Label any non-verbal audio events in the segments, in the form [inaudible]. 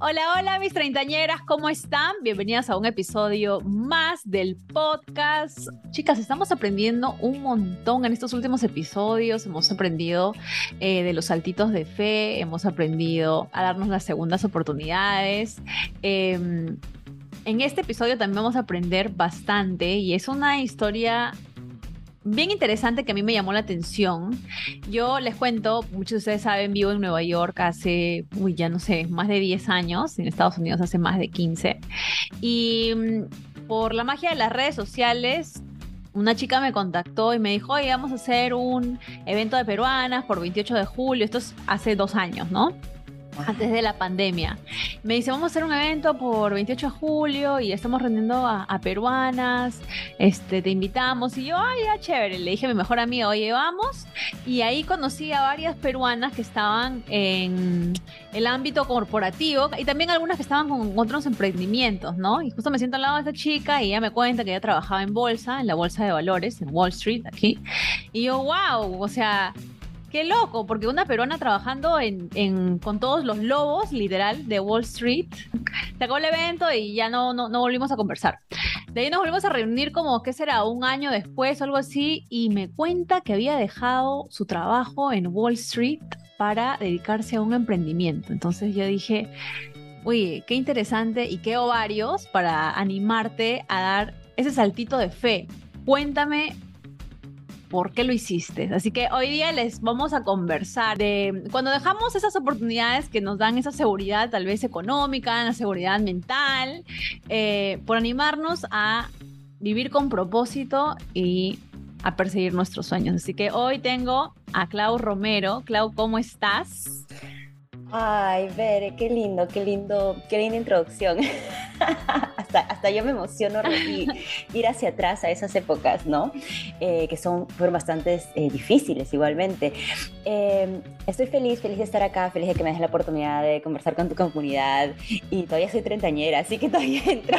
Hola, hola mis treintañeras, ¿cómo están? Bienvenidas a un episodio más del podcast. Chicas, estamos aprendiendo un montón en estos últimos episodios. Hemos aprendido eh, de los saltitos de fe, hemos aprendido a darnos las segundas oportunidades. Em, en este episodio también vamos a aprender bastante y es una historia bien interesante que a mí me llamó la atención. Yo les cuento, muchos de ustedes saben, vivo en Nueva York hace, uy, ya no sé, más de 10 años, en Estados Unidos hace más de 15. Y mm, por la magia de las redes sociales, una chica me contactó y me dijo, oye, vamos a hacer un evento de peruanas por 28 de julio. Esto es hace dos años, ¿no? Antes de la pandemia. Me dice, vamos a hacer un evento por 28 de julio y estamos rendiendo a, peruanas, este, te invitamos. Y yo, ay, ya chévere, le dije a mi mejor amiga, oye, vamos. Y ahí conocí a varias peruanas que estaban en el ámbito corporativo y también algunas que estaban con otros emprendimientos, ¿no? Y justo me siento al lado de esta chica y ella me cuenta que ella trabajaba en bolsa, en la bolsa de valores, en Wall Street, aquí. Y yo, wow, o sea, Qué loco, porque una peruana trabajando en, con todos los lobos, literal, de Wall Street, sacó el evento y ya no, no, no volvimos a conversar. De ahí nos volvimos a reunir como, ¿qué será? Un año después o algo así, y me cuenta que había dejado su trabajo en Wall Street para dedicarse a un emprendimiento. Entonces yo dije, uy, qué interesante y qué ovarios para animarte a dar ese saltito de fe. Cuéntame por qué lo hiciste. Así que hoy día les vamos a conversar de cuando dejamos esas oportunidades que nos dan esa seguridad tal vez económica, la seguridad mental, eh, por animarnos a vivir con propósito y a perseguir nuestros sueños. Así que hoy tengo a Clau Romero. Clau, ¿cómo estás? Ay, Bere, qué lindo, qué lindo, qué linda introducción. [laughs] hasta, hasta yo me emociono [laughs] ir hacia atrás a esas épocas, ¿no? Eh, que son, fueron bastante eh, difíciles igualmente. Em, estoy feliz, feliz de estar acá, feliz de que me des la oportunidad de conversar con tu comunidad y todavía soy treintañera, así que todavía [laughs] entro.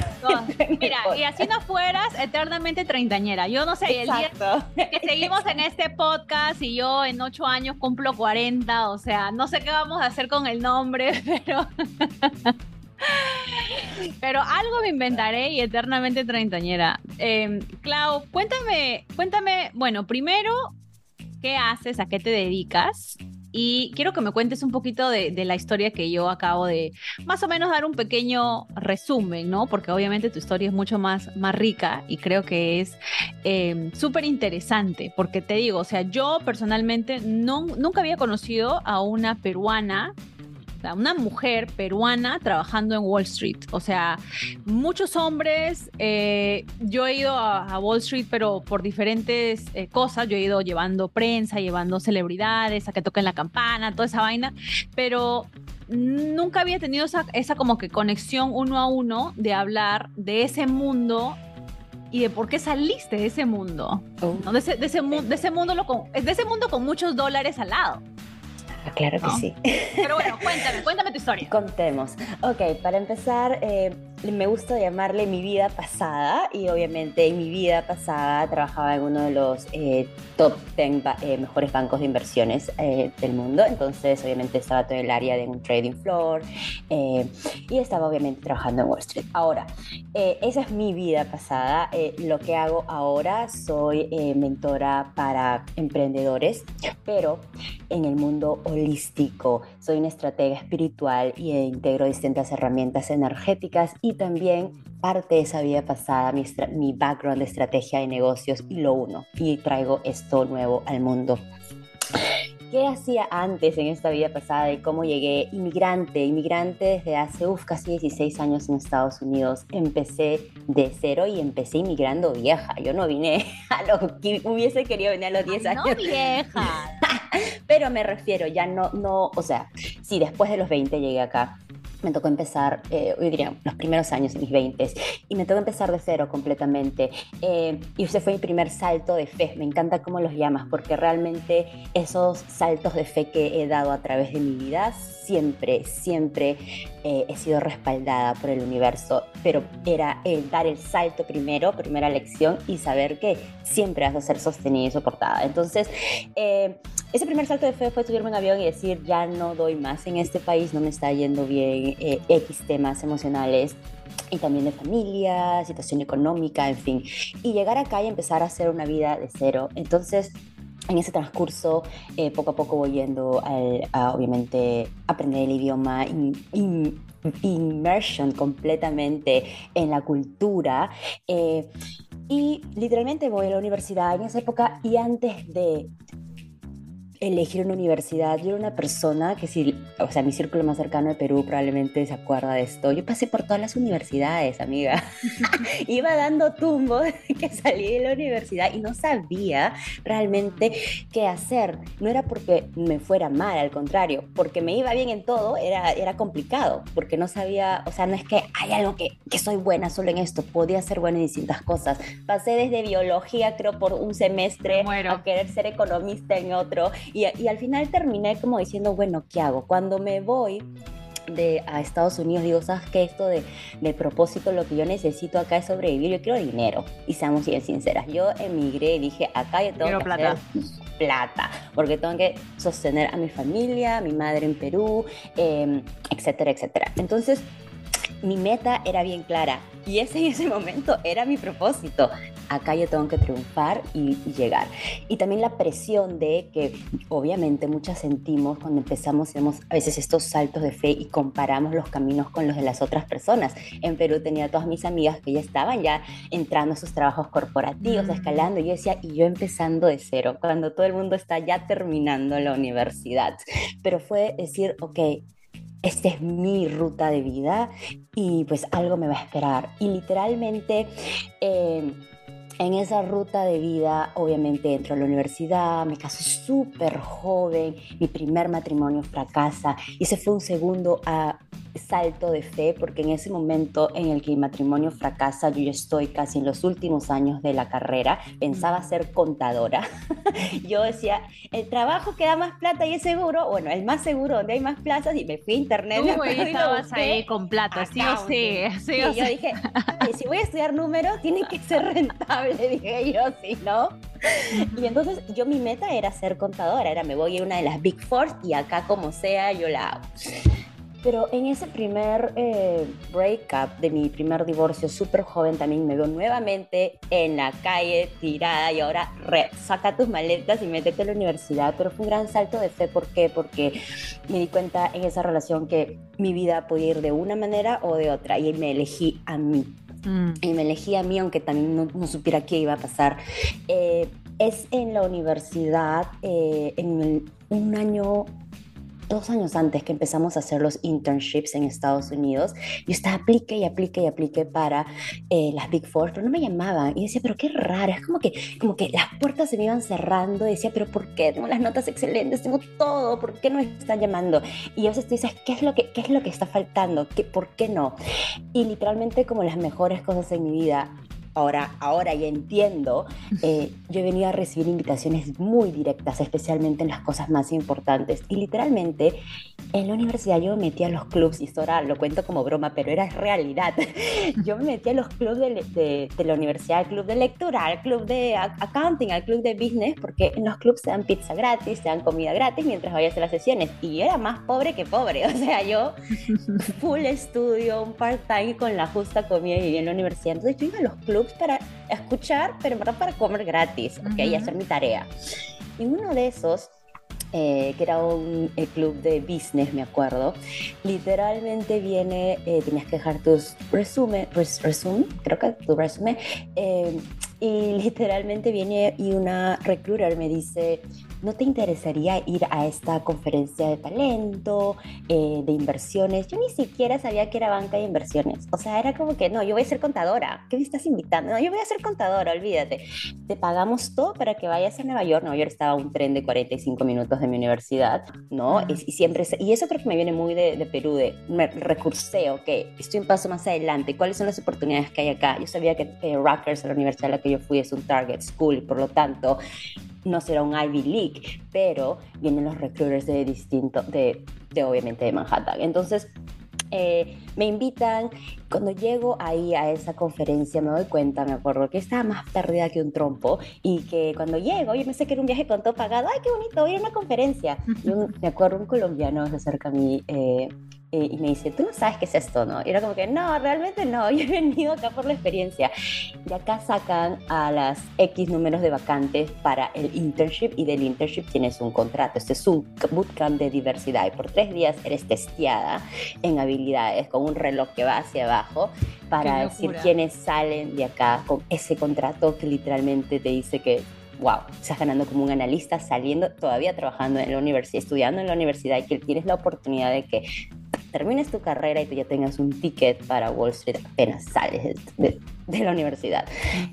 mira, y así no fueras eternamente treintañera. Yo no sé, el día que seguimos en este podcast y yo en ocho años cumplo 40, o sea, no sé qué vamos a hacer con el nombre, [laughs] pero... Pero algo me inventaré y eternamente treintañera. Eh, Clau, cuéntame, cuéntame, bueno, primero, ¿qué haces? ¿A qué te dedicas? Y quiero que me cuentes un poquito de, la historia que yo acabo de más o menos dar un pequeño resumen, ¿no? Porque obviamente tu historia es mucho más, más rica y creo que es eh, súper interesante, porque te digo, o sea, yo personalmente no, nunca había conocido a una peruana una mujer peruana trabajando en Wall Street. O sea, muchos hombres, eh, yo he ido a, Wall Street, pero por diferentes eh, cosas, yo he ido llevando prensa, llevando celebridades, a que toquen la campana, toda esa vaina, pero nunca había tenido esa, como que conexión uno a uno de hablar de ese mundo y de por qué saliste de ese mundo. De, ese, mundo de ese mundo con muchos dólares al lado. Ah, claro que sí. Pero bueno, [laughs] cuéntame, cuéntame tu historia. Contemos. Ok, para empezar, eh, me gusta llamarle mi vida pasada y obviamente en mi vida pasada trabajaba en uno de los eh, top 10 eh, mejores bancos de inversiones eh, del mundo, entonces obviamente estaba todo el área de un trading floor y estaba obviamente trabajando en Wall Street. Ahora, esa es mi vida pasada, lo que hago ahora soy mentora para emprendedores, pero en el mundo holístico, soy una estratega espiritual y integro distintas herramientas energéticas y también parte de esa vida pasada, mi, mi background de estrategia de negocios y lo uno y traigo esto nuevo al mundo. qué hacía antes en esta vida pasada y cómo llegué inmigrante, inmigrante desde hace uf, casi 16 años en Estados Unidos. Empecé de cero y empecé inmigrando vieja. Yo no vine [laughs] a lo que hubiese querido venir a los 10 años. No vieja. [laughs] Pero me refiero, ya no, no, o sea, sí, después de los 20 llegué acá me tocó empezar, eh, yo diría, los primeros años mis 20 y me tocó empezar de cero completamente. Eh, y ese fue mi primer salto de fe. Me encanta cómo los llamas, porque realmente esos saltos de fe que he dado a través de mi vida siempre, siempre eh, he sido respaldada por el universo, pero era el dar el salto primero, primera lección y saber que siempre vas a ser sostenida y soportada. Entonces, eh, ese primer salto de fe fue subirme en avión y decir, ya no doy más en este país, no me está yendo bien, eh, X temas emocionales, y también de familia, situación económica, en fin. Y llegar acá y empezar a hacer una vida de cero. Entonces, en ese transcurso, eh, poco a poco voy yendo a, obviamente, aprender el idioma, in, immersion completamente en la cultura. Eh, y literalmente voy a la universidad en esa época y antes de elegir una universidad. Yo era una persona que si, o sea, mi círculo más cercano de Perú probablemente se acuerda de esto. Yo pasé por todas las universidades, amiga. [laughs] Iba dando tumbos [laughs] que salí de la universidad y no sabía realmente qué hacer. No era porque me fuera mal, al contrario, porque me iba bien en todo, era, era complicado, porque no sabía, o sea, no es que hay algo que, que soy buena solo en esto, podía ser buena en distintas cosas. Pasé desde biología, creo, por un semestre a querer ser economista en otro y, al final terminé como diciendo, bueno, ¿qué hago? Cuando me voy de, a Estados Unidos, digo, ¿sabes qué? Esto de, de, propósito, lo que yo necesito acá es sobrevivir, yo quiero dinero. Y seamos bien sinceras, yo emigré y dije, acá yo tengo que plata. plata, porque tengo que sostener a mi familia, a mi madre en Perú, eh, etcétera, etcétera. Entonces, mi meta era bien clara y ese en [laughs] ese momento era mi propósito. Acá yo tengo que triunfar y, llegar. Y también la presión de que obviamente muchas sentimos cuando empezamos, hacemos a veces estos saltos de fe y comparamos los caminos con los de las otras personas. En Perú tenía todas mis amigas que ya estaban ya entrando a sus trabajos corporativos, mm. escalando. Y yo decía, y yo empezando de cero, cuando todo el mundo está ya terminando la universidad. Pero fue decir, ok, esta es mi ruta de vida y pues algo me va a esperar. Y literalmente... Eh, en esa ruta de vida, obviamente entro a la universidad, me caso súper joven, mi primer matrimonio fracasa y ese fue un segundo a salto de fe porque en ese momento en el que mi matrimonio fracasa, yo ya estoy casi en los últimos años de la carrera, pensaba ser contadora. [laughs] yo decía, el trabajo que da más plata y es seguro, bueno, el más seguro donde hay más plazas y me fui a internet. Tú estabas ahí con plata, sí o sí. sí, yo dije, si voy a estudiar números, tiene que ser rentable, [laughs] dije yo, sí, ¿no? Y entonces yo mi meta era ser contadora, era me voy a una de las Big Four y acá como sea yo la hago. Pero en ese primer eh, breakup de mi primer divorcio, súper joven, también me veo nuevamente en la calle tirada y ahora saca tus maletas y métete a la universidad. Pero fue un gran salto de fe. ¿Por qué? Porque me di cuenta en esa relación que mi vida podía ir de una manera o de otra y me elegí a mí. Mm. Y me elegí a mí, aunque también no, supiera qué iba a pasar. Eh, es en la universidad, eh, en un año dos años antes que empezamos a hacer los internships en Estados Unidos, yo estaba aplique y aplique y aplique para eh, las Big Four, pero no me llamaban. Y decía, pero qué raro, es como que, como que las puertas se me iban cerrando. Y decía, pero ¿por qué? Tengo las notas excelentes, tengo todo, ¿por qué no me están llamando? Y a veces tú dices, ¿qué es lo que, qué es lo que está faltando? ¿Qué, ¿Por qué no? Y literalmente como las mejores cosas en mi vida ahora, ahora ya entiendo, eh, [laughs] yo he venido a recibir invitaciones muy directas, especialmente en las cosas más importantes. Y literalmente, en la universidad yo me metí a los clubs, y esto ahora lo cuento como broma, pero era realidad. [laughs] Yo me metí a los clubs de, la universidad, al club de lectura, al club de accounting, al club de business, porque en los clubs te dan pizza gratis, te dan comida gratis mientras vayas a las sesiones. Y yo era más pobre que pobre, [laughs] o sea, yo full estudio, un part-time con la justa comida y vivía en la universidad. Entonces yo iba a los clubs para escuchar, pero en verdad para comer gratis, ok, y hacer mi tarea. Y uno de esos, eh, que era un club de business, me acuerdo, literalmente viene, eh, tenías que dejar tus resumen, resumen, creo que tu resumen, eh, y literalmente viene y una recruiter me dice, ¿no te interesaría ir a esta conferencia de talento, eh, de inversiones? Yo ni siquiera sabía que era banca de inversiones. O sea, era como que, no, yo voy a ser contadora. ¿Qué me estás invitando? No, yo voy a ser contadora, olvídate. Te pagamos todo para que vayas a Nueva York. Nueva York estaba a un tren de 45 minutos de mi universidad, ¿no? Y, siempre, y eso creo que me viene muy de, de Perú, de me recursé, ok, estoy un paso más adelante, ¿cuáles son las oportunidades que hay acá? Yo sabía que eh, Rutgers, la universidad a la que yo fui, es un target school por lo tanto no será un Ivy League, pero vienen los recruiters de distinto, de, de obviamente de Manhattan. Entonces, eh, me invitan, cuando llego ahí a esa conferencia me doy cuenta, me acuerdo que estaba más perdida que un trompo y que cuando llego, yo pensé que era un viaje con todo pagado, ay, qué bonito, voy a una conferencia. Me acuerdo un colombiano se acerca a mí, eh, eh, y me dice, tú no sabes qué es esto, ¿no? Y era como que, no, realmente no, [laughs] yo he venido acá por la experiencia. Y acá sacan a las X números de vacantes para el internship y del internship tienes un contrato. Este es un bootcamp de diversidad y por tres días eres testeada en habilidades con un reloj que va hacia abajo para decir quiénes salen de acá con ese contrato que literalmente te dice que wow, estás ganando como un analista, saliendo, todavía trabajando en la universidad, estudiando en la universidad y que tienes la oportunidad de que termines tu carrera y tú ya tengas un ticket para Wall Street apenas sales de, la universidad.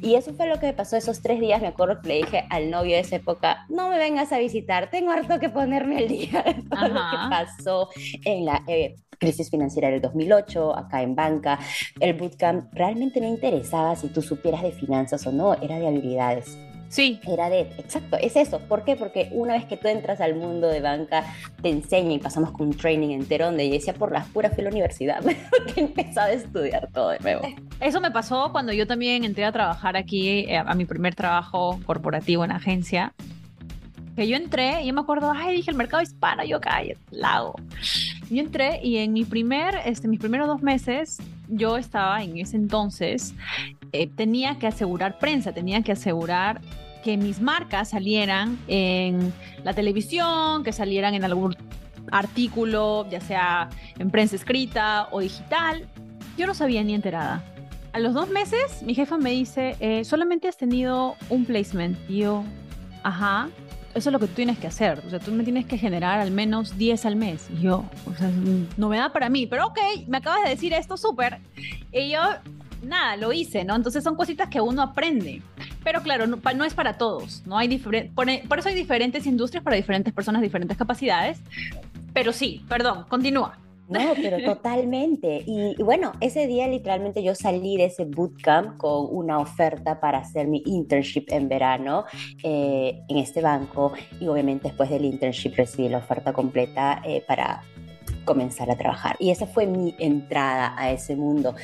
Y eso fue lo que me pasó esos tres días. Me acuerdo que le dije al novio de esa época, no me vengas a visitar, tengo harto que ponerme al día [laughs] de todo lo que pasó en la... Eh, crisis financiera del 2008, acá en banca, el bootcamp realmente no interesaba si tú supieras de finanzas o no, era de habilidades. Sí. Era de, exacto, es eso. ¿Por qué? Porque una vez que tú entras al mundo de banca, te enseña y pasamos con un training entero donde yo decía por las puras fui a la universidad, [laughs] que empezaba a estudiar todo de nuevo. Eso me pasó cuando yo también entré a trabajar aquí, eh, a mi primer trabajo corporativo en agencia. Que yo entré y yo me acuerdo, ay, dije el mercado hispano, yo acá, lago. Yo entré y en mi primer, este, mis primeros dos meses, yo estaba en ese entonces eh, tenía que asegurar prensa, tenía que asegurar que mis marcas salieran en la televisión, que salieran en algún artículo, ya sea en prensa escrita o digital. Yo no sabía ni enterada. A los dos meses, mi jefa me dice, eh, solamente has tenido un placement. Y yo, ajá, eso es lo que tú tienes que hacer. O sea, tú me tienes que generar al menos 10 al mes. Y yo, o sea, novedad para mí, pero ok, me acabas de decir esto súper. Y yo, nada, lo hice, ¿no? Entonces son cositas que uno aprende. Pero claro, no, es para todos, ¿no? Hay por, por eso hay diferentes industrias para diferentes personas, diferentes capacidades. Pero sí, perdón, continúa. No, pero [laughs] totalmente. Y, bueno, ese día literalmente yo salí de ese bootcamp con una oferta para hacer mi internship en verano eh, en este banco y obviamente después del internship recibí la oferta completa eh, para comenzar a trabajar. Y esa fue mi entrada a ese mundo.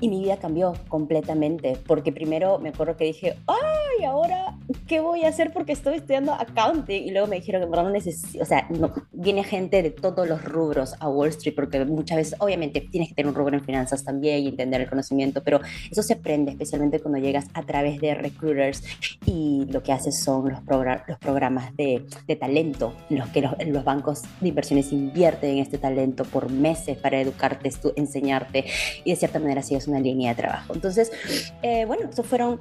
Y mi vida cambió completamente, porque primero me acuerdo que dije, ay, ahora, ¿qué voy a hacer? Porque estoy estudiando accounting. Y luego me dijeron que no necesito, o sea, no, viene gente de todos los rubros a Wall Street, porque muchas veces, obviamente, tienes que tener un rubro en finanzas también y entender el conocimiento, pero eso se aprende especialmente cuando llegas a través de recruiters y lo que haces son los, los programas de, de, talento, en los que los, los bancos de inversiones invierten en este talento por meses para educarte, enseñarte y de cierta manera es una línea de trabajo. Entonces, eh, bueno, eso fueron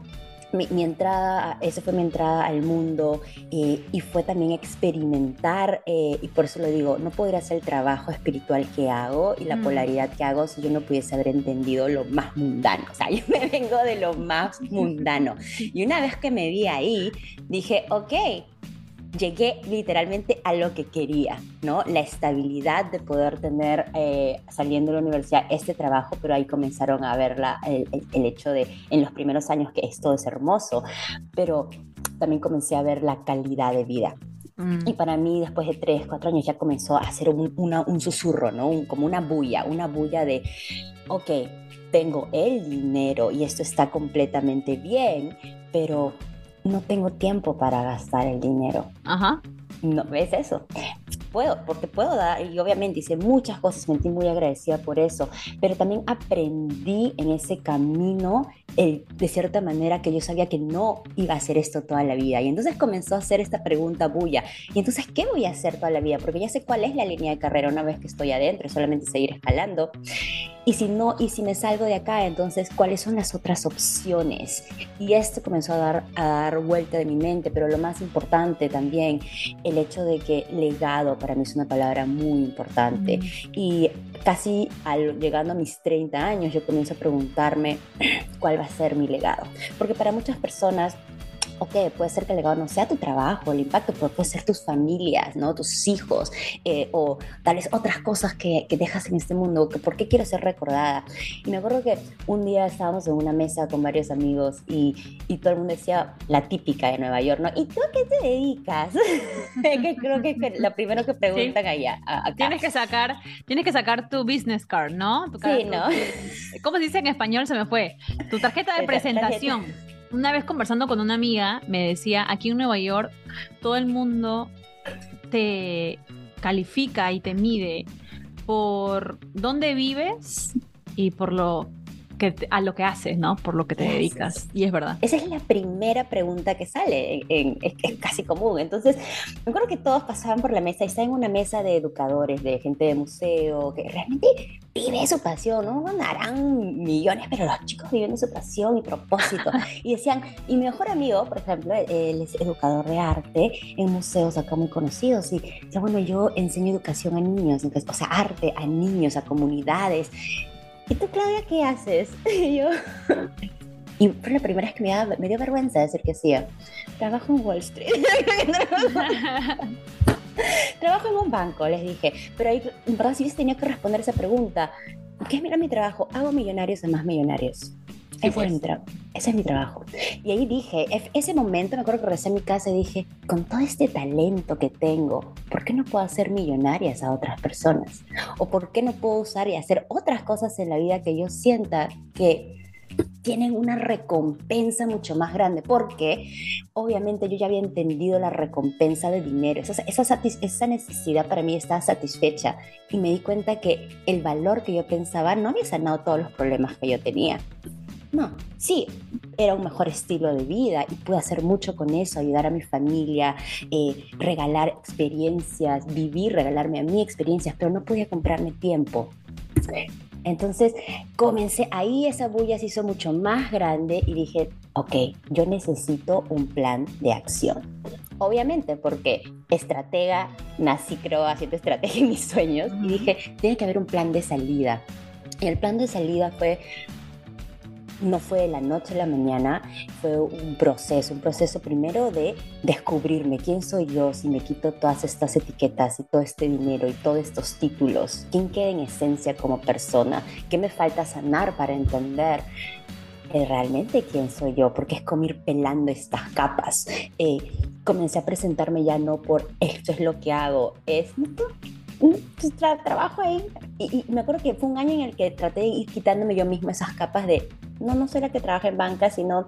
mi, entrada, esa fue mi entrada al mundo eh, y fue también experimentar, eh, y por eso lo digo, no podría hacer el trabajo espiritual que hago y la mm. polaridad que hago si yo no pudiese haber entendido lo más mundano. O sea, yo me vengo de lo más mundano. Y una vez que me vi ahí, dije, ok, llegué literalmente a lo que quería, ¿no? La estabilidad de poder tener eh, saliendo de la universidad este trabajo, pero ahí comenzaron a ver el, el, hecho de en los primeros años que esto es hermoso, pero también comencé a ver la calidad de vida. Mm. Y para mí, después de tres, cuatro años, ya comenzó a hacer un, un susurro, ¿no? como una bulla, una bulla de, ok, tengo el dinero y esto está completamente bien, pero no tengo tiempo para gastar el dinero. Ajá. No, ¿ves eso? Puedo, porque puedo dar, y obviamente hice muchas cosas, me sentí muy agradecida por eso, pero también aprendí en ese camino eh, de cierta manera que yo sabía que no iba a hacer esto toda la vida. Y entonces comenzó a hacer esta pregunta bulla. Y entonces, ¿qué voy a hacer toda la vida? Porque ya sé cuál es la línea de carrera una vez que estoy adentro, solamente seguir escalando. Y si no, y si me salgo de acá, entonces, ¿cuáles son las otras opciones? Y esto comenzó a dar, a dar vuelta de mi mente, pero lo más importante también, el hecho de que legado para mí es una palabra muy importante. Y casi al, llegando a mis 30 años, yo comienzo a preguntarme [clears throat] cuál va a ser mi legado. Porque para muchas personas ok, puede ser que el legado no sea tu trabajo, el impacto puede ser tus familias, ¿no? Tus hijos, eh, o tal vez otras cosas que, que, dejas en este mundo, que por qué quiero ser recordada. Y me acuerdo que un día estábamos en una mesa con varios amigos y, y todo el mundo decía la típica de Nueva York, ¿no? ¿Y tú a qué te dedicas? [laughs] que creo que es lo primero que [laughs] preguntan allá. Tienes que sacar, tienes que sacar tu business card, ¿no? sí, ¿no? [laughs] ¿Cómo se dice en español? Se me fue. Tu tarjeta de presentación una vez conversando con una amiga, me decía, aquí en Nueva York todo el mundo te califica y te mide por dónde vives y por lo a lo que haces, ¿no? Por lo que te dedicas. Y es verdad. Esa es la primera pregunta que sale, en, es, casi común. Entonces, me acuerdo que todos pasaban por la mesa y está en una mesa de educadores, de gente de museo, que realmente vive su pasión, ¿no? Ganarán millones, pero los chicos viven su pasión y propósito. [laughs] y decían, y mi mejor amigo, por ejemplo, él es educador de arte en museos acá muy conocidos, y decía, bueno, yo enseño educación a niños, o sea, arte a niños, a comunidades. ¿Y tú, Claudia, qué haces? [laughs] Y yo... Y fue la primera vez que me, me dio vergüenza decir que hacía. Trabajo en Wall Street. [laughs] trabajo en un banco, les dije. Pero ahí, en verdad, sí tenía que responder esa pregunta. ¿Qué es mi trabajo? Hago millonarios a más millonarios. Ese, es mi ese es mi trabajo. Y ahí dije, ese momento me acuerdo que regresé a mi casa y dije, con todo este talento que tengo, ¿por qué no puedo hacer millonarias a otras personas? ¿O por qué no puedo usar y hacer otras cosas en la vida que yo sienta que tienen una recompensa mucho más grande, porque obviamente yo ya había entendido la recompensa de dinero, esa, esa, esa, necesidad para mí estaba satisfecha y me di cuenta que el valor que yo pensaba no había sanado todos los problemas que yo tenía. No, sí, era un mejor estilo de vida y pude hacer mucho con eso, ayudar a mi familia, eh, regalar experiencias, vivir, regalarme a mí experiencias, pero no podía comprarme tiempo. Entonces comencé, ahí esa bulla se hizo mucho más grande y dije, ok, yo necesito un plan de acción. Obviamente, porque estratega, nací creo haciendo estrategia en mis sueños y dije, tiene que haber un plan de salida. Y el plan de salida fue no fue de la noche a la mañana, fue un proceso, un proceso primero de descubrirme quién soy yo si me quito todas estas etiquetas y todo este dinero y todos estos títulos, quién queda en esencia como persona, qué me falta sanar para entender realmente quién soy yo, porque es como ir pelando estas capas. Eh, comencé a presentarme ya no por esto es lo que hago, es trabajo ahí. Y, y, me acuerdo que fue un año en el que traté de ir quitándome yo misma esas capas de no, no soy la que trabaja en banca, sino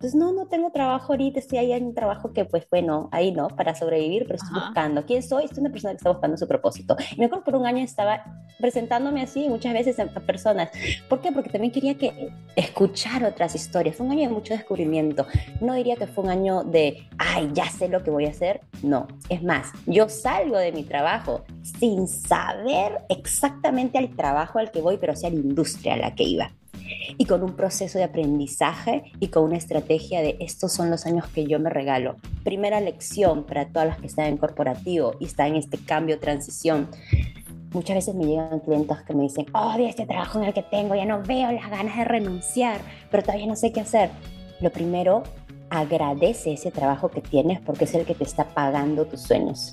pues no, no tengo trabajo ahorita, estoy ahí en un trabajo que pues bueno, ahí no, para sobrevivir, pero estoy buscando. ¿Quién soy? Soy una persona que está buscando su propósito. Y me acuerdo por un año estaba presentándome así muchas veces a, personas. ¿Por qué? Porque también quería que escuchar otras historias. Fue un año de mucho descubrimiento. No diría que fue un año de, ay, ya sé lo que voy a hacer. No, es más, yo salgo de mi trabajo sin saber exactamente al trabajo al que voy, pero sí a la industria a la que iba y con un proceso de aprendizaje y con una estrategia de estos son los años que yo me regalo. Primera lección para todas las que están en corporativo y están en este cambio, transición. Muchas veces me llegan clientes que me dicen, odio este trabajo en el que tengo, ya no veo las ganas de renunciar, pero todavía no sé qué hacer. Lo primero, agradece ese trabajo que tienes porque es el que te está pagando tus sueños.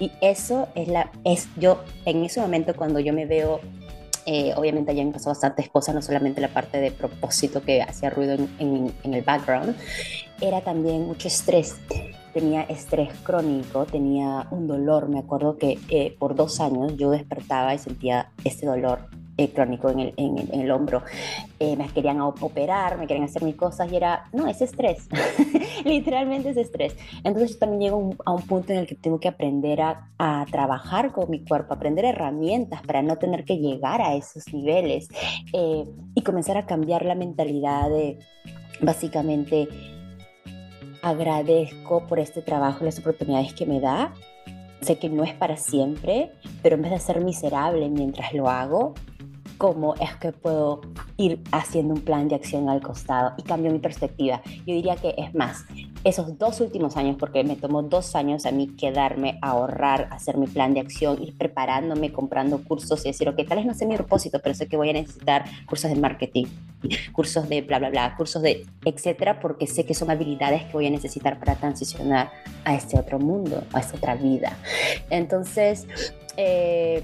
Y eso es la, es yo, en ese momento cuando yo me veo eh, obviamente allá han pasado bastantes cosas, no solamente la parte de propósito que hacía ruido en, el background, era también mucho estrés. Tenía estrés crónico, tenía un dolor. Me acuerdo que eh, por dos años yo despertaba y sentía este dolor eh, crónico en el, en, el hombro. Eh, me querían operar, me querían hacer mil cosas y era, no, es estrés. [laughs] Literalmente es estrés. Entonces yo también llego a un punto en el que tengo que aprender a, a, trabajar con mi cuerpo, aprender herramientas para no tener que llegar a esos niveles eh, y comenzar a cambiar la mentalidad de básicamente agradezco por este trabajo, las oportunidades que me da. Sé que no es para siempre, pero en vez de ser miserable mientras lo hago, cómo es que puedo ir haciendo un plan de acción al costado y cambio mi perspectiva. Yo diría que es más, esos dos últimos años, porque me tomó dos años a mí quedarme, ahorrar, hacer mi plan de acción, ir preparándome, comprando cursos y decir, ok, tal vez no sé mi propósito, pero sé que voy a necesitar cursos de marketing, cursos de bla, bla, bla, cursos de etcétera, porque sé que son habilidades que voy a necesitar para transicionar a este otro mundo, a esta otra vida. Entonces, eh,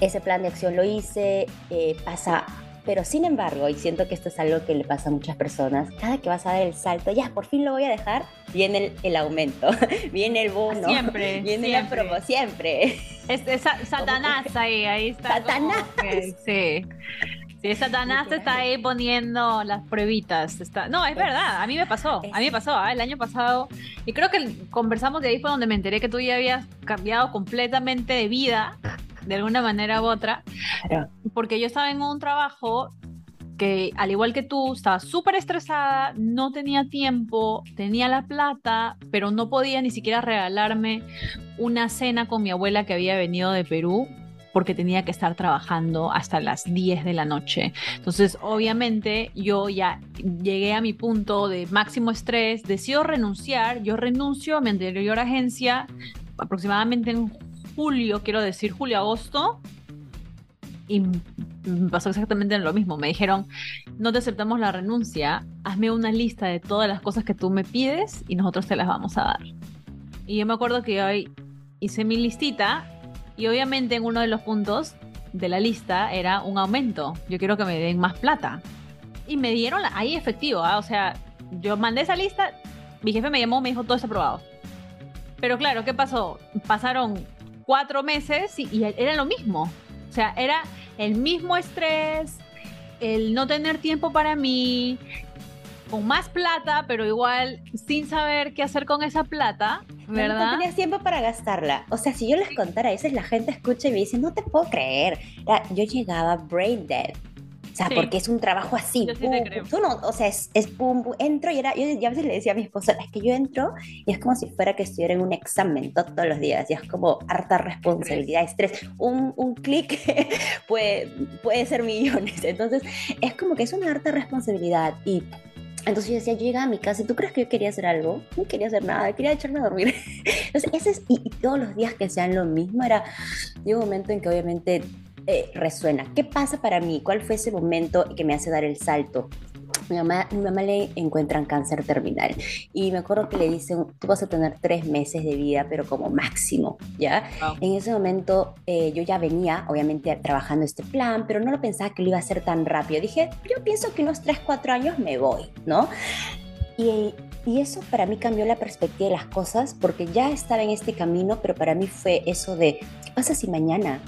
ese plan de acción lo hice, eh, pasa, pero sin embargo, y siento que esto es algo que le pasa a muchas personas, cada que vas a dar el salto, ya, por fin lo voy a dejar, viene el, aumento, [laughs] viene el bono, siempre, [laughs] viene la promo, siempre. Es, [laughs] Satanás ahí, ahí está. Satanás. sí. Sí, Satanás te está ahí poniendo las pruebitas. Está... No, es verdad, a mí me pasó, a mí me pasó ¿ah? el año pasado. Y creo que conversamos de ahí fue donde me enteré que tú ya habías cambiado completamente de vida de alguna manera u otra. Porque yo estaba en un trabajo que, al igual que tú, estaba súper estresada, no tenía tiempo, tenía la plata, pero no podía ni siquiera regalarme una cena con mi abuela que había venido de Perú porque tenía que estar trabajando hasta las 10 de la noche. Entonces, obviamente, yo ya llegué a mi punto de máximo estrés, decido renunciar, yo renuncio a mi anterior agencia aproximadamente en julio, quiero decir julio, agosto, y me pasó exactamente lo mismo. Me dijeron, no te aceptamos la renuncia, hazme una lista de todas las cosas que tú me pides y nosotros te las vamos a dar. Y yo me acuerdo que hoy hice mi listita y obviamente en uno de los puntos de la lista era un aumento. Yo quiero que me den más plata. Y me dieron ahí efectivo, ¿ah? o sea, yo mandé esa lista, mi jefe me llamó, me dijo, todo está aprobado. Pero claro, ¿qué pasó? Pasaron cuatro meses y, era lo mismo. O sea, era el mismo estrés, el no tener tiempo para mí, con más plata, pero igual sin saber qué hacer con esa plata, ¿verdad? No tenías tiempo para gastarla. O sea, si yo les contara, a veces la gente escucha y me dice, no te puedo creer. Yo llegaba brain dead. O sea, porque es un trabajo así. Yo sí creo. Tú no, o sea, es, es pum, entro y era, yo ya a veces le decía a mi esposa, es que yo entro y es como si fuera que estuviera en un examen todos los días, y es como harta responsabilidad, estrés. Un, un clic [laughs] puede, puede ser millones. Entonces, es como que es una harta responsabilidad y entonces yo decía, yo llegaba a mi casa y tú crees que yo quería hacer algo? No quería hacer nada, quería echarme a dormir. [laughs] Entonces, ese es, y, y, todos los días que sean lo mismo, era, llegó un momento en que obviamente eh, resuena. ¿Qué pasa para mí? ¿Cuál fue ese momento que me hace dar el salto? Mi mamá, mi mamá le encuentran cáncer terminal y me acuerdo que le dicen, tú vas a tener tres meses de vida, pero como máximo, ¿ya? En ese momento eh, yo ya venía, obviamente, trabajando este plan, pero no lo pensaba que lo iba a hacer tan rápido. Dije, yo pienso que unos tres, cuatro años me voy, ¿no? Y, y eso para mí cambió la perspectiva de las cosas porque ya estaba en este camino, pero para mí fue eso de, ¿qué pasa si mañana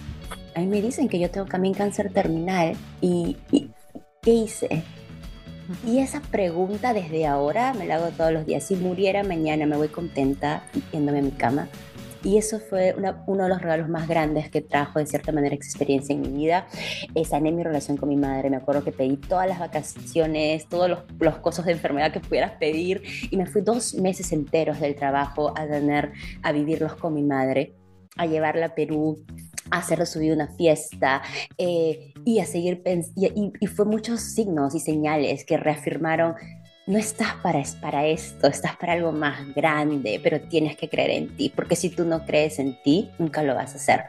a mí me dicen que yo tengo también cáncer terminal y, ¿qué hice? Y esa pregunta desde ahora me la hago todos los días. Si muriera mañana, me voy contenta yéndome a mi cama. Y eso fue uno de los regalos más grandes que trajo de cierta manera esa experiencia en mi vida. Sané mi relación con mi madre. Me acuerdo que pedí todas las vacaciones, todos los, los cosas de enfermedad que pudieras pedir. Y me fui dos meses enteros del trabajo a tener, a vivirlos con mi madre, a llevarla a Perú, hacer de su vida una fiesta eh, y a seguir y, y, fue muchos signos y señales que reafirmaron no estás para, para esto, estás para algo más grande, pero tienes que creer en ti, porque si tú no crees en ti, nunca lo vas a hacer.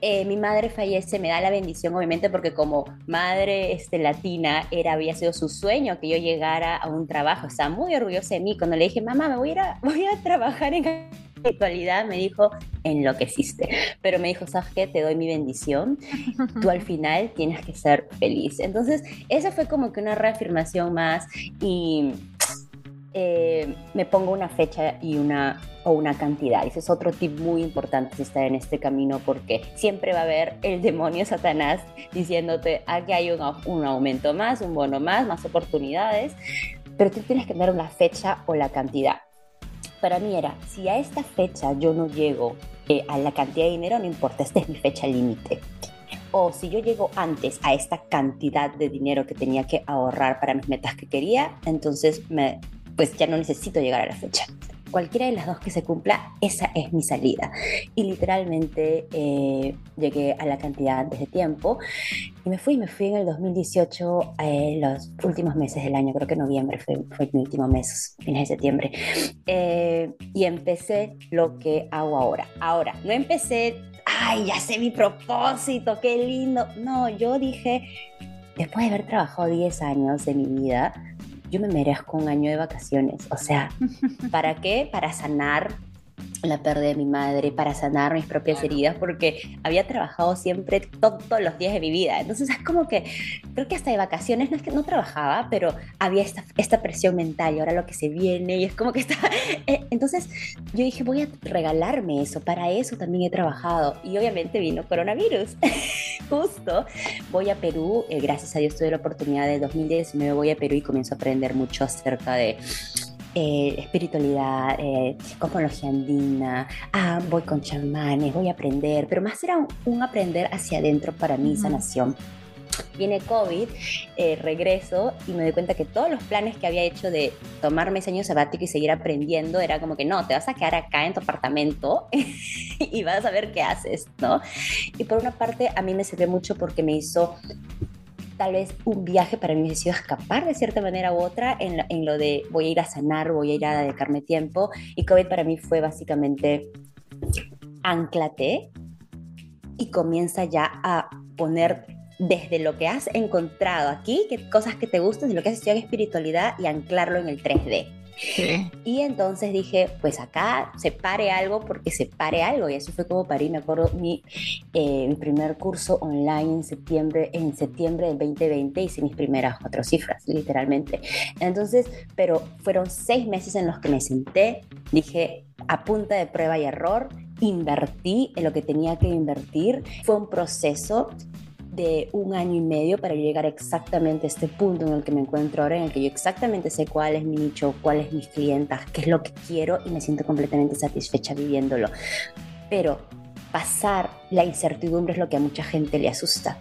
Eh, mi madre fallece, me da la bendición, obviamente, porque como madre este, latina, era, había sido su sueño que yo llegara a un trabajo. Estaba muy orgullosa de mí cuando le dije, mamá, me voy a, [laughs] voy a trabajar en actualidad me dijo, enloqueciste. Pero me dijo, ¿sabes qué? Te doy mi bendición. Tú al final tienes que ser feliz. Entonces, esa fue como que una reafirmación más y eh, me pongo una fecha y una o una cantidad. Ese es otro tip muy importante si estar en este camino porque siempre va a haber el demonio Satanás diciéndote aquí hay un, aumento más, un bono más, más oportunidades, pero tú tienes que dar una fecha o la cantidad. Para mí era, si a esta fecha yo no llego eh, a la cantidad de dinero, no importa, esta es mi fecha límite. O si yo llego antes a esta cantidad de dinero que tenía que ahorrar para mis metas que quería, entonces me, pues ya no necesito llegar a la fecha cualquiera de las dos que se cumpla, esa es mi salida. Y literalmente eh, llegué a la cantidad de tiempo y me fui, me fui en el 2018, eh, los últimos meses del año, creo que noviembre fue, fue mi último mes, fines de septiembre, eh, y empecé lo que hago ahora. Ahora, no empecé, ay, ya sé mi propósito, qué lindo. No, yo dije, después de haber trabajado 10 años de mi vida, yo me merezco un año de vacaciones. O sea, [laughs] ¿para qué? Para sanar la pérdida de mi madre, para sanar mis propias heridas, porque había trabajado siempre todos los días de mi vida. Entonces es como que, creo que hasta de vacaciones no es que no trabajaba, pero había esta, esta presión mental y ahora lo que se viene y es como que está... [laughs] Eh, entonces yo dije, voy a regalarme eso, para eso también he trabajado. Y obviamente vino coronavirus. [laughs] Justo voy a Perú, eh, gracias a Dios tuve la oportunidad de 2019, voy a Perú y comienzo a aprender mucho acerca de eh, espiritualidad, eh, cosmología andina, ah, voy con chamanes, voy a aprender, pero más era un, aprender hacia adentro para mi sanación. Viene COVID, eh, regreso y me doy cuenta que todos los planes que había hecho de tomarme ese año sabático y seguir aprendiendo era como que no, te vas a quedar acá en tu apartamento [laughs] y vas a ver qué haces, ¿no? Y por una parte a mí me sirve mucho porque me hizo tal vez un viaje para mí ha sido escapar de cierta manera u otra en lo, de voy a ir a sanar, voy a ir a dedicarme tiempo. Y COVID para mí fue básicamente anclate y comienza ya a poner desde lo que has encontrado aquí, qué cosas que te gustan, de lo que has estudiado en espiritualidad y anclarlo en el 3D. Y entonces dije, pues acá se pare algo porque se pare algo. Y eso fue como parí. Me acuerdo mi, eh, mi primer curso online en septiembre, en septiembre del 2020 hice mis primeras cuatro cifras, literalmente. Entonces, pero fueron seis meses en los que me senté, dije, a punta de prueba y error, invertí en lo que tenía que invertir. Fue un proceso de un año y medio para llegar exactamente a este punto en el que me encuentro ahora, en el que yo exactamente sé cuál es mi nicho, cuál es mis clientas, qué es lo que quiero y me siento completamente satisfecha viviéndolo. Pero pasar la incertidumbre es lo que a mucha gente le asusta.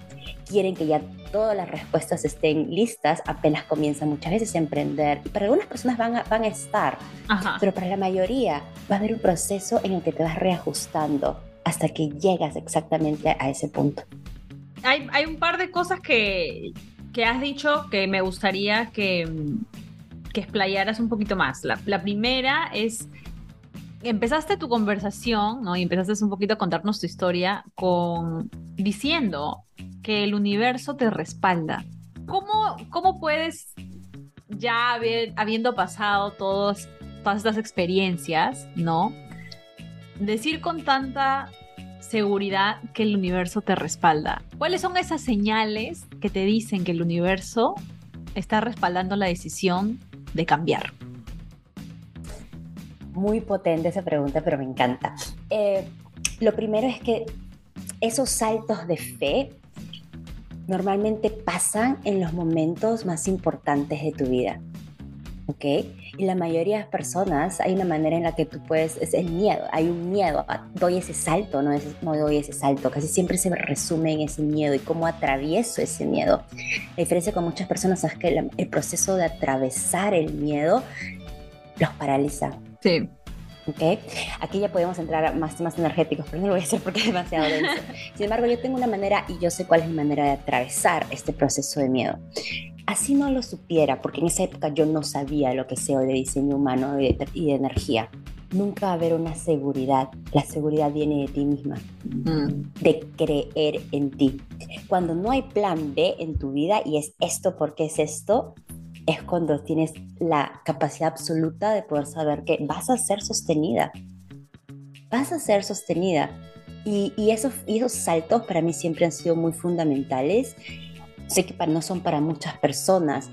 Quieren que ya todas las respuestas estén listas apenas comienzan muchas veces a emprender. Y para algunas personas van a, van a estar, pero para la mayoría va a haber un proceso en el que te vas reajustando hasta que llegas exactamente a ese punto hay, un par de cosas que, has dicho que me gustaría que, que explayaras un poquito más. La, primera es, empezaste tu conversación, ¿no? Y empezaste un poquito a contarnos tu historia con diciendo que el universo te respalda. ¿Cómo, cómo puedes, ya habiendo pasado todos, todas estas experiencias, ¿no? Decir con tanta seguridad que el universo te respalda. ¿Cuáles son esas señales que te dicen que el universo está respaldando la decisión de cambiar? Muy potente esa pregunta, pero me encanta. Eh, lo primero es que esos saltos de fe normalmente pasan en los momentos más importantes de tu vida. ¿Ok? Y la mayoría de personas, hay una manera en la que tú puedes, es el miedo, hay un miedo, doy ese salto, no, no doy ese salto, casi siempre se resume en ese miedo y cómo atravieso ese miedo. La diferencia con muchas personas es que el, proceso de atravesar el miedo los paraliza. Sí. ¿Okay? Aquí ya podemos entrar más temas energéticos, pero no lo voy a hacer porque es demasiado denso. Sin embargo, yo tengo una manera y yo sé cuál es mi manera de atravesar este proceso de miedo así no lo supiera, porque en esa época yo no sabía lo que sea de diseño humano y de, energía. Nunca va a haber una seguridad. La seguridad viene de ti misma, mm. de creer en ti. Cuando no hay plan B en tu vida y es esto porque es esto, es cuando tienes la capacidad absoluta de poder saber que vas a ser sostenida. Vas a ser sostenida. Y, esos, y esos saltos para mí siempre han sido muy fundamentales Sé que no son para muchas personas,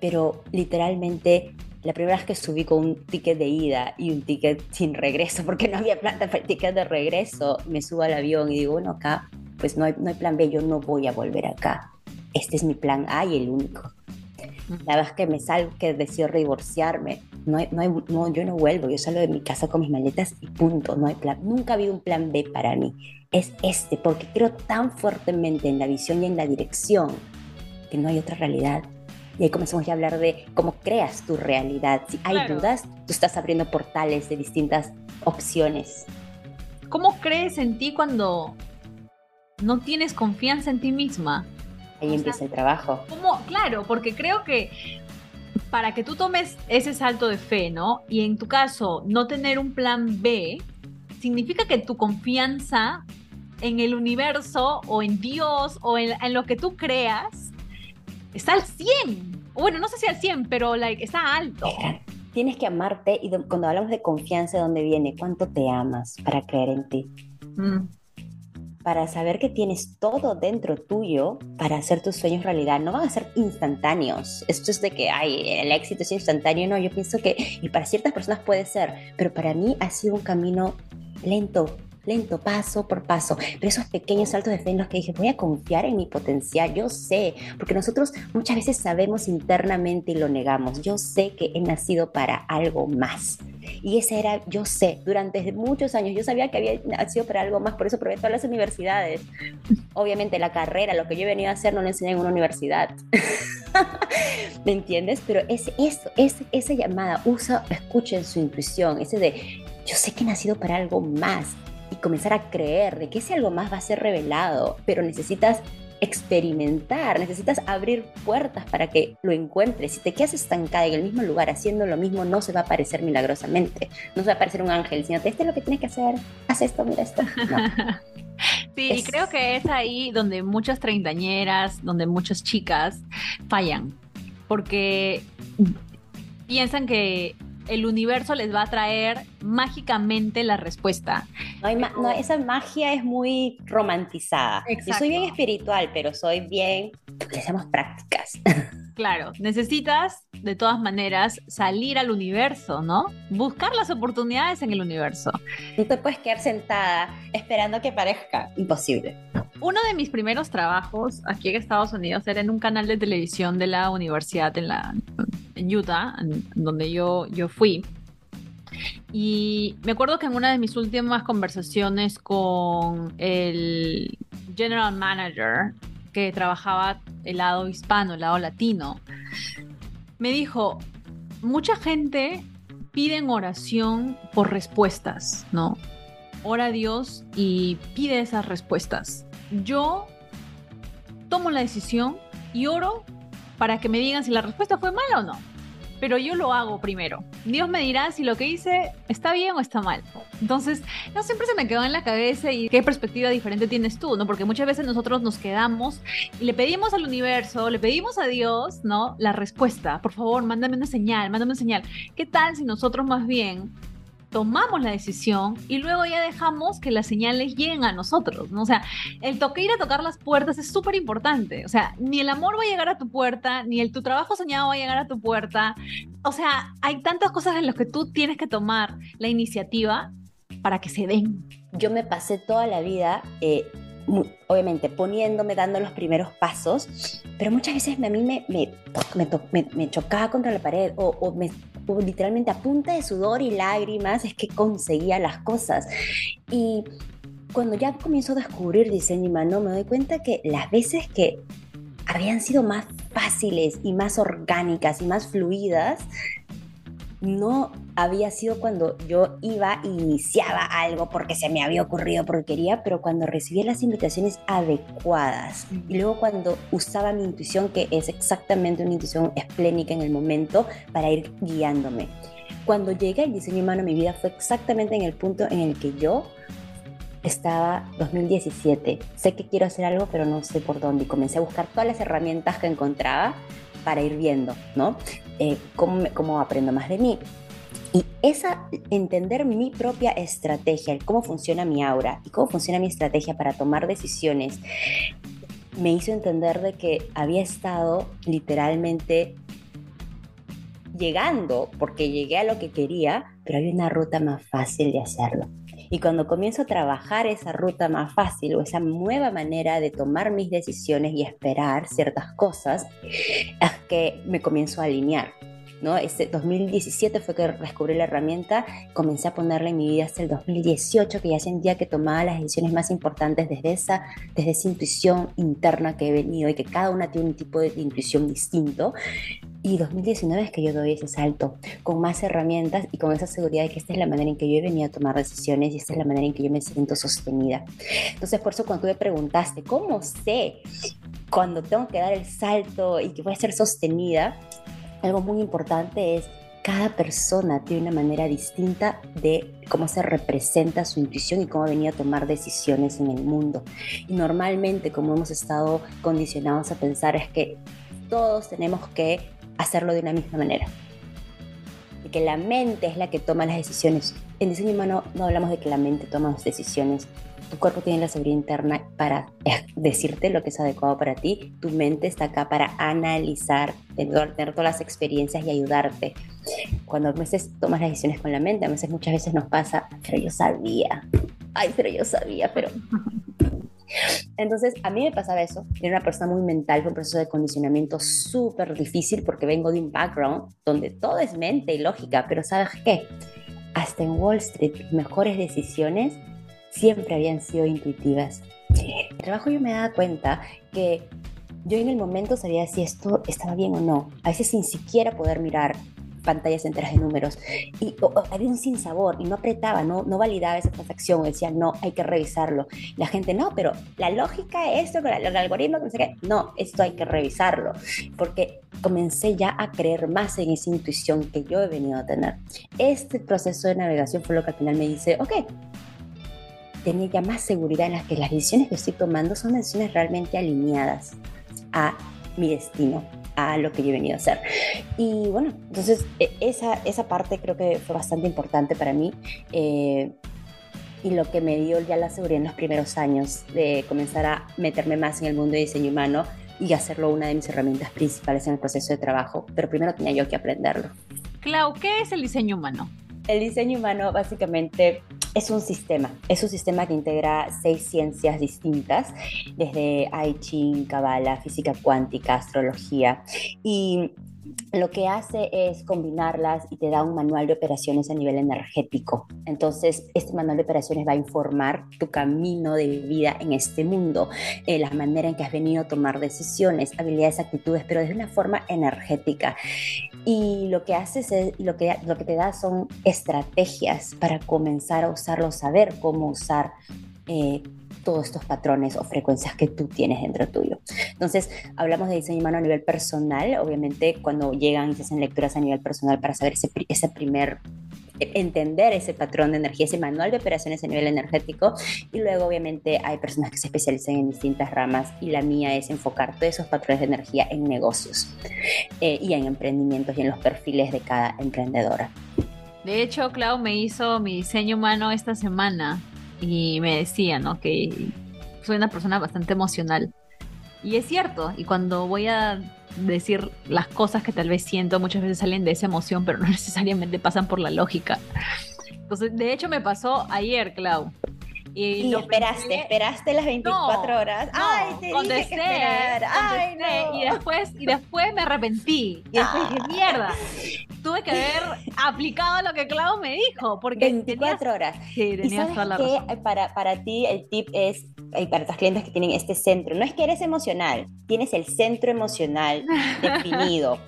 pero literalmente la primera vez que subí con un ticket de ida y un ticket sin regreso, porque no había plata para el ticket de regreso, me subo al avión y digo, bueno, acá pues no hay, no hay plan B, yo no voy a volver acá. Este es mi plan A y el único. La vez que me salgo, que decido divorciarme, no, hay, no, hay, no, yo no vuelvo, yo salgo de mi casa con mis maletas y punto, no hay plan. Nunca ha habido un plan B para mí. Es este, porque creo tan fuertemente en la visión y en la dirección que no hay otra realidad. Y ahí comenzamos ya a hablar de cómo creas tu realidad. Si hay dudas, tú estás abriendo portales de distintas opciones. ¿Cómo crees en ti cuando no tienes confianza en ti misma? Ahí empieza el trabajo. ¿cómo? Claro, porque creo que para que tú tomes ese salto de fe, ¿no? Y en tu caso, no tener un plan B, significa que tu confianza en el universo o en Dios o en, en lo que tú creas está al 100. Bueno, no sé si al 100, pero like, está alto. Tienes que amarte y cuando hablamos de confianza, ¿de dónde viene? ¿Cuánto te amas para creer en ti? Mm. Para saber que tienes todo dentro tuyo para hacer tus sueños realidad. No van a ser instantáneos. Esto es de que, ay, el éxito es instantáneo. No, yo pienso que, y para ciertas personas puede ser, pero para mí ha sido un camino lento, lento, paso por paso. Pero esos pequeños saltos de fe en los que dije, voy a confiar en mi potencial, yo sé, porque nosotros muchas veces sabemos internamente y lo negamos. Yo sé que he nacido para algo más. Y ese era, yo sé, durante muchos años, yo sabía que había nacido para algo más, por eso probé todas las universidades. Obviamente la carrera, lo que yo he venido a hacer no lo enseñé en una universidad. [laughs] ¿Me entiendes? Pero es eso, es, esa llamada, usa, escuchen su intuición, ese de, yo sé que he nacido para algo más y comenzar a creer de que ese algo más va a ser revelado, pero necesitas experimentar, necesitas abrir puertas para que lo encuentres. Si te quedas estancada en el mismo lugar haciendo lo mismo, no se va a aparecer milagrosamente, no se va a aparecer un ángel, sino este es lo que tienes que hacer, haz esto, mira esto. [laughs] Sí, y creo que es ahí donde muchas treintañeras, donde muchas chicas fallan, porque piensan que el universo les va a traer mágicamente la respuesta. No esa magia es muy romantizada. Yo soy bien espiritual, pero soy bien, le hacemos prácticas. [laughs] Claro, necesitas de todas maneras salir al universo, ¿no? Buscar las oportunidades en el universo. No te puedes quedar sentada esperando que parezca imposible. Uno de mis primeros trabajos aquí en Estados Unidos era en un canal de televisión de la universidad en, la, en Utah, en, donde yo, yo fui. Y me acuerdo que en una de mis últimas conversaciones con el general manager que trabajaba el lado hispano, el lado latino, me dijo, mucha gente pide en oración por respuestas, ¿no? Ora a Dios y pide esas respuestas. Yo tomo la decisión y oro para que me digan si la respuesta fue mala o no pero yo lo hago primero. Dios me dirá si lo que hice está bien o está mal. Entonces, no siempre se me quedó en la cabeza y qué perspectiva diferente tienes tú, ¿no? Porque muchas veces nosotros nos quedamos y le pedimos al universo, le pedimos a Dios, ¿no? La respuesta. Por favor, mándame una señal, mándame una señal. ¿Qué tal si nosotros más bien tomamos la decisión y luego ya dejamos que las señales lleguen a nosotros, ¿no? O sea, el toque ir a tocar las puertas es súper importante. O sea, ni el amor va a llegar a tu puerta, ni el tu trabajo soñado va a llegar a tu puerta. O sea, hay tantas cosas en las que tú tienes que tomar la iniciativa para que se den. Yo me pasé toda la vida eh, obviamente poniéndome, dando los primeros pasos, pero muchas veces a mí me, me, me, chocaba contra la pared o, me, literalmente a punta de sudor y lágrimas es que conseguía las cosas. Y cuando ya comienzo a descubrir diseño humano, me doy cuenta que las veces que habían sido más fáciles y más orgánicas y más fluidas, no había sido cuando yo iba e iniciaba algo porque se me había ocurrido, porque quería, pero cuando recibía las invitaciones adecuadas y luego cuando usaba mi intuición, que es exactamente una intuición esplénica en el momento, para ir guiándome. Cuando llegué al diseño humano, mi vida fue exactamente en el punto en el que yo estaba 2017. Sé que quiero hacer algo, pero no sé por dónde. Y comencé a buscar todas las herramientas que encontraba para ir viendo, ¿no? Eh, cómo, cómo aprendo más de mí. Y esa, entender mi propia estrategia, cómo funciona mi aura y cómo funciona mi estrategia para tomar decisiones, me hizo entender de que había estado literalmente llegando porque llegué a lo que quería, pero hay una ruta más fácil de hacerlo. Y cuando comienzo a trabajar esa ruta más fácil o esa nueva manera de tomar mis decisiones y esperar ciertas cosas, que me comienzo a alinear. ¿no? Este 2017 fue que descubrí la herramienta, comencé a ponerla en mi vida hasta el 2018, que ya sentía que tomaba las decisiones más importantes desde esa, desde esa intuición interna que he venido y que cada una tiene un tipo de intuición distinto. Y 2019 es que yo doy ese salto con más herramientas y con esa seguridad de que esta es la manera en que yo he venido a tomar decisiones y esta es la manera en que yo me siento sostenida. Entonces, por eso cuando tú me preguntaste, ¿cómo sé cuando tengo que dar el salto y que voy a ser sostenida? Algo muy importante es cada persona tiene una manera distinta de cómo se representa su intuición y cómo ha venido a tomar decisiones en el mundo. Y normalmente, como hemos estado condicionados a pensar, es que todos tenemos que hacerlo de una misma manera. Y que la mente es la que toma las decisiones. En diseño humano no hablamos de que la mente toma las decisiones. Tu cuerpo tiene la seguridad interna para [laughs] decirte lo que es adecuado para ti. Tu mente está acá para analizar, tener todas las experiencias y ayudarte. Cuando a veces tomas las decisiones con la mente, a veces muchas veces nos pasa, pero yo sabía. Ay, pero yo sabía, pero entonces, a mí me pasaba eso. Era una persona muy mental, fue un proceso de condicionamiento súper difícil porque vengo de un background donde todo es mente y lógica, pero ¿sabes qué? Hasta en Wall Street, mejores decisiones siempre habían sido intuitivas. En el trabajo yo me daba cuenta que yo en el momento sabía si esto estaba bien o no. A veces sin siquiera poder mirar pantallas enteras de números y había un sinsabor y no apretaba, no, no validaba esa transacción, decía, no, hay que revisarlo. La gente, no, pero la lógica es esto, el algoritmo, no sé qué, no, esto hay que revisarlo, porque comencé ya a creer más en esa intuición que yo he venido a tener. Este proceso de navegación fue lo que al final me dice, ok, tenía ya más seguridad en las que las decisiones que estoy tomando son decisiones realmente alineadas a mi destino a lo que yo he venido a hacer. Y bueno, entonces e, esa, esa parte creo que fue bastante importante para mí. Eh, y lo que me dio ya la seguridad en los primeros años de comenzar a meterme más en el mundo de diseño humano y hacerlo una de mis herramientas principales en el proceso de trabajo. Pero primero tenía yo que aprenderlo. Clau, ¿qué es el diseño humano? El diseño humano básicamente es un sistema, es un sistema que integra seis ciencias distintas, desde I Ching, Kabbalah, física cuántica, astrología, y lo que hace es combinarlas y te da un manual de operaciones a nivel energético. Entonces, este manual de operaciones va a informar tu camino de vida en este mundo, eh, la manera en que has venido a tomar decisiones, habilidades, actitudes, pero de una forma energética. Y lo que haces es, lo que, lo que te da son estrategias para comenzar a usarlo, saber cómo usar. Eh, todos estos patrones o frecuencias que tú tienes dentro tuyo. Entonces, hablamos de diseño humano a nivel personal, obviamente cuando llegan y se hacen lecturas a nivel personal para saber ese, ese primer entender ese patrón de energía, ese manual de operaciones a nivel energético y luego obviamente hay personas que se especializan en distintas ramas y la mía es enfocar todos esos patrones de energía en negocios eh, y en emprendimientos y en los perfiles de cada emprendedora. De hecho, Clau me hizo mi diseño humano esta semana y me decía, ¿no? Que soy una persona bastante emocional. Y es cierto, y cuando voy a decir las cosas que tal vez siento, muchas veces salen de esa emoción, pero no [laughs] necesariamente pasan por la lógica. Entonces, de hecho me pasó ayer, Clau. Y, esperaste, esperaste las 24 horas. Ay, te contesté, dije que Ay, no. Y después, y después me arrepentí. Y después dije, mierda. Tuve que haber aplicado lo que Clau me dijo. Porque 24 horas. Sí, tenías toda la razón. Para, para ti el tip es, y para tus clientes que tienen este centro, no es que eres emocional, tienes el centro emocional [laughs] definido.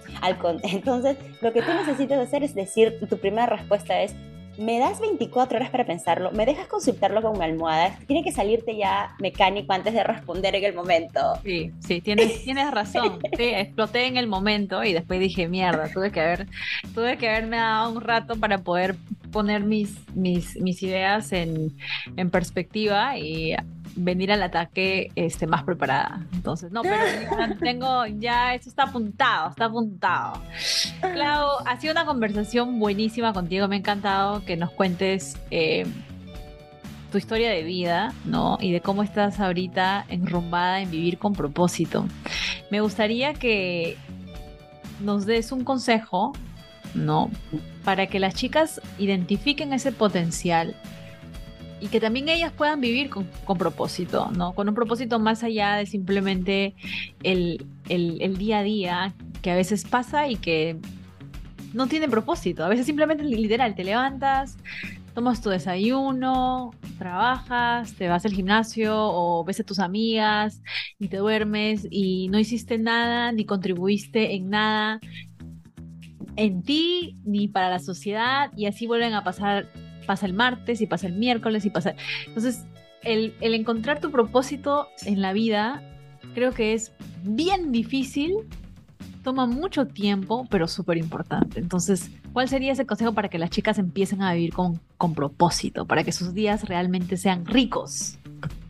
Entonces, lo que tú necesitas hacer es decir, tu primera respuesta es, me das 24 horas para pensarlo, me dejas consultarlo con una almohada, tiene que salirte ya mecánico antes de responder en el momento. Sí, sí, tienes, [laughs] tienes razón. Sí, exploté en el momento y después dije, mierda, tuve que haber, tuve que haberme dado un rato para poder poner mis, mis, mis ideas en, en perspectiva y venir al ataque este, más preparada. Entonces, no, pero [laughs] tengo ya, eso está apuntado, está apuntado. Clau, ha sido una conversación buenísima contigo, me ha encantado que nos cuentes eh, tu historia de vida, ¿no? Y de cómo estás ahorita enrumbada en vivir con propósito. Me gustaría que nos des un consejo ¿no? Para que las chicas identifiquen ese potencial y que también ellas puedan vivir con, propósito, ¿no? Con un propósito más allá de simplemente el, el, día a día que a veces pasa y que no tiene propósito. A veces simplemente literal, te levantas, tomas tu desayuno, trabajas, te vas al gimnasio o ves a tus amigas y te duermes y no hiciste nada ni contribuiste en nada en ti ni para la sociedad y así vuelven a pasar, pasa el martes y pasa el miércoles y pasa... Entonces, el, el encontrar tu propósito en la vida creo que es bien difícil, toma mucho tiempo, pero súper importante. Entonces, ¿cuál sería ese consejo para que las chicas empiecen a vivir con, con propósito, para que sus días realmente sean ricos?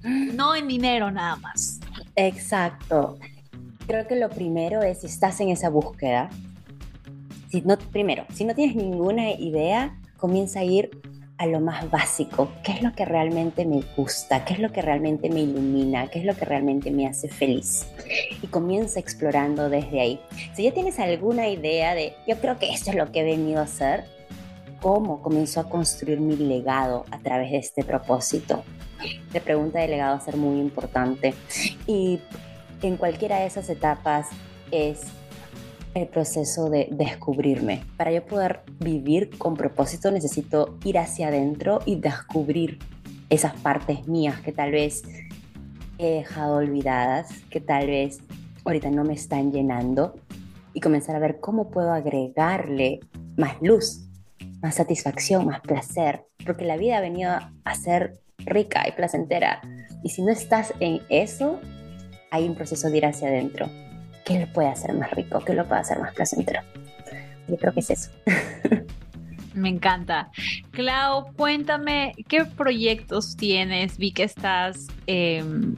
No en dinero nada más. Exacto. Creo que lo primero es, si estás en esa búsqueda, si no, primero, si no tienes ninguna idea, comienza a ir a lo más básico, qué es lo que realmente me gusta, qué es lo que realmente me ilumina, qué es lo que realmente me hace feliz. Y comienza explorando desde ahí. Si ya tienes alguna idea de, yo creo que esto es lo que he venido a hacer, ¿cómo comenzó a construir mi legado a través de este propósito? La pregunta de legado va a ser muy importante. Y en cualquiera de esas etapas es el proceso de descubrirme. Para yo poder vivir con propósito necesito ir hacia adentro y descubrir esas partes mías que tal vez he dejado olvidadas, que tal vez ahorita no me están llenando y comenzar a ver cómo puedo agregarle más luz, más satisfacción, más placer, porque la vida ha venido a ser rica y placentera. Y si no estás en eso, hay un proceso de ir hacia adentro. ¿Qué lo puede hacer más rico? ¿Qué lo puede hacer más placentero? Yo creo que es eso. Me encanta. Clau, cuéntame, ¿qué proyectos tienes? Vi que estás em,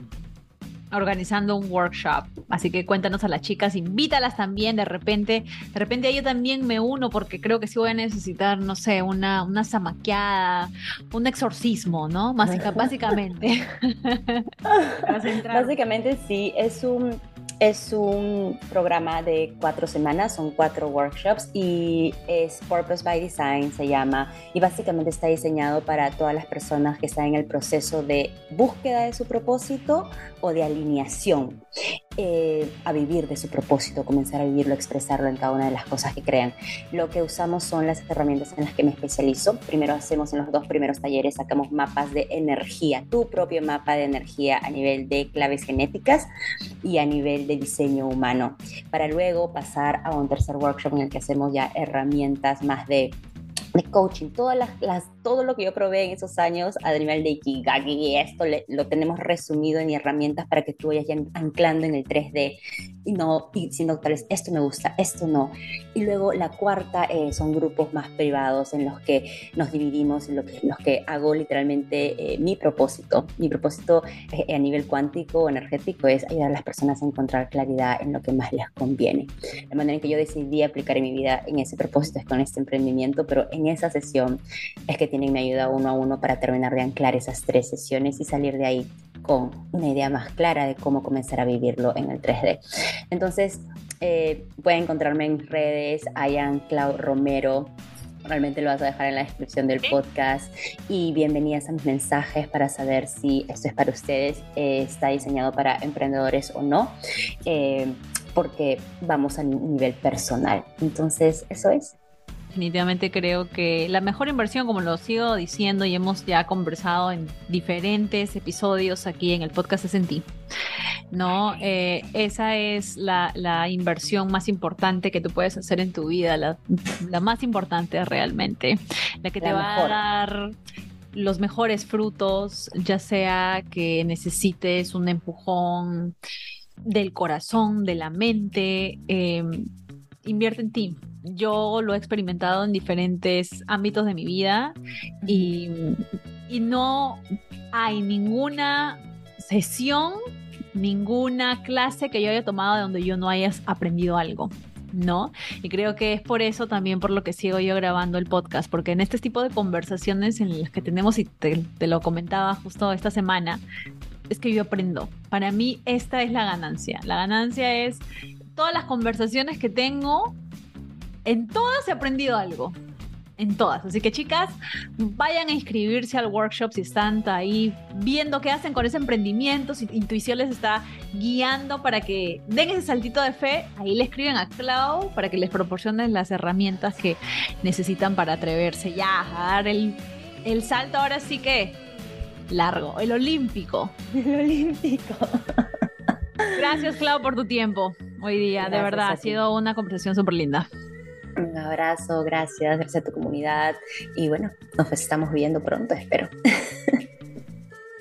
organizando un workshop, así que cuéntanos a las chicas, invítalas también, de repente, de repente yo también me uno porque creo que sí voy a necesitar, no sé, una, una zamaqueada, un exorcismo, ¿no? básicamente. [laughs] básicamente sí, es un es un programa de cuatro semanas, son cuatro workshops y es Purpose by Design, se llama, y básicamente está diseñado para todas las personas que están en el proceso de búsqueda de su propósito o de alineación eh, a vivir de su propósito, comenzar a vivirlo, expresarlo en cada una de las cosas que crean. Lo que usamos son las herramientas en las que me especializo. Primero hacemos en los dos primeros talleres, sacamos mapas de energía, tu propio mapa de energía a nivel de claves genéticas y a nivel de diseño humano, para luego pasar a un tercer workshop en el que hacemos ya herramientas más de de coaching, todas las, todo lo que yo probé en esos años a nivel de Ikigaki y esto lo tenemos resumido en herramientas para que tú vayas ya anclando en el 3D y no diciendo tal vez esto me gusta, esto no. Y luego la cuarta eh, son grupos más privados en los que nos dividimos, en lo que, los que hago literalmente eh, mi propósito. Mi propósito eh, a nivel cuántico energético es ayudar a las personas a encontrar claridad en lo que más les conviene. La manera en que yo decidí aplicar en mi vida en ese propósito es con este emprendimiento, pero en esa sesión es que tienen mi ayuda uno a uno para terminar de anclar esas tres sesiones y salir de ahí con una idea más clara de cómo comenzar a vivirlo en el 3D. Entonces, eh, pueden encontrarme en redes, Ayan Clau Romero. Realmente lo vas a dejar en la descripción del podcast. Y bienvenidas a mis mensajes para saber si esto es para ustedes, eh, está diseñado para emprendedores o no, eh, porque vamos a nivel personal. Entonces, eso es definitivamente creo que la mejor inversión, como lo sigo diciendo y hemos ya conversado en diferentes episodios aquí en el podcast, es en ti. ¿no? Eh, esa es la, inversión más importante que tú puedes hacer en tu vida, la, más importante realmente, la que te va a dar los mejores frutos, ya sea que necesites un empujón del corazón, de la mente, eh, invierte en ti, yo lo he experimentado en diferentes ámbitos de mi vida y, no hay ninguna sesión, ninguna clase que yo haya tomado de donde yo no haya aprendido algo. ¿no? Y creo que es por eso también por lo que sigo yo grabando el podcast, porque en este tipo de conversaciones en las que tenemos, y te, lo comentaba justo esta semana, es que yo aprendo. Para mí esta es la ganancia. La ganancia es todas las conversaciones que tengo en todas he aprendido algo en todas. Así que chicas, vayan a inscribirse al workshop si están ahí viendo qué hacen con ese emprendimiento, si Intuición les está guiando para que den ese saltito de fe, ahí le escriben a Clau para que les proporcionen las herramientas que necesitan para atreverse ya a dar el, el salto ahora sí que largo, el olímpico. [laughs] El olímpico. Gracias Clau por tu tiempo hoy día, de verdad, ha sido una conversación súper linda. Un abrazo, gracias, gracias a tu comunidad y bueno, nos estamos viendo pronto, espero. [laughs]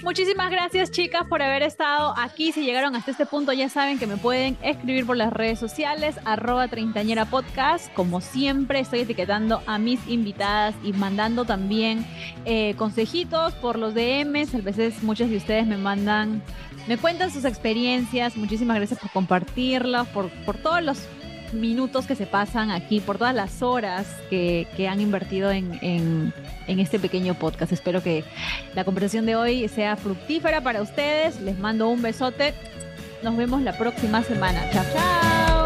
Muchísimas gracias chicas por haber estado aquí. Si llegaron hasta este punto ya saben que me pueden escribir por las redes sociales, arroba treintañera podcast. Como siempre estoy etiquetando a mis invitadas y mandando también eh, consejitos por los DMs. A veces muchos de ustedes me mandan, me cuentan sus experiencias. Muchísimas gracias por compartirlos, por, por todos los minutos que se pasan aquí, por todas las horas que, han invertido en, en este pequeño podcast. Espero que la conversación de hoy sea fructífera para ustedes. Les mando un besote. Nos vemos la próxima semana. Chao, chao.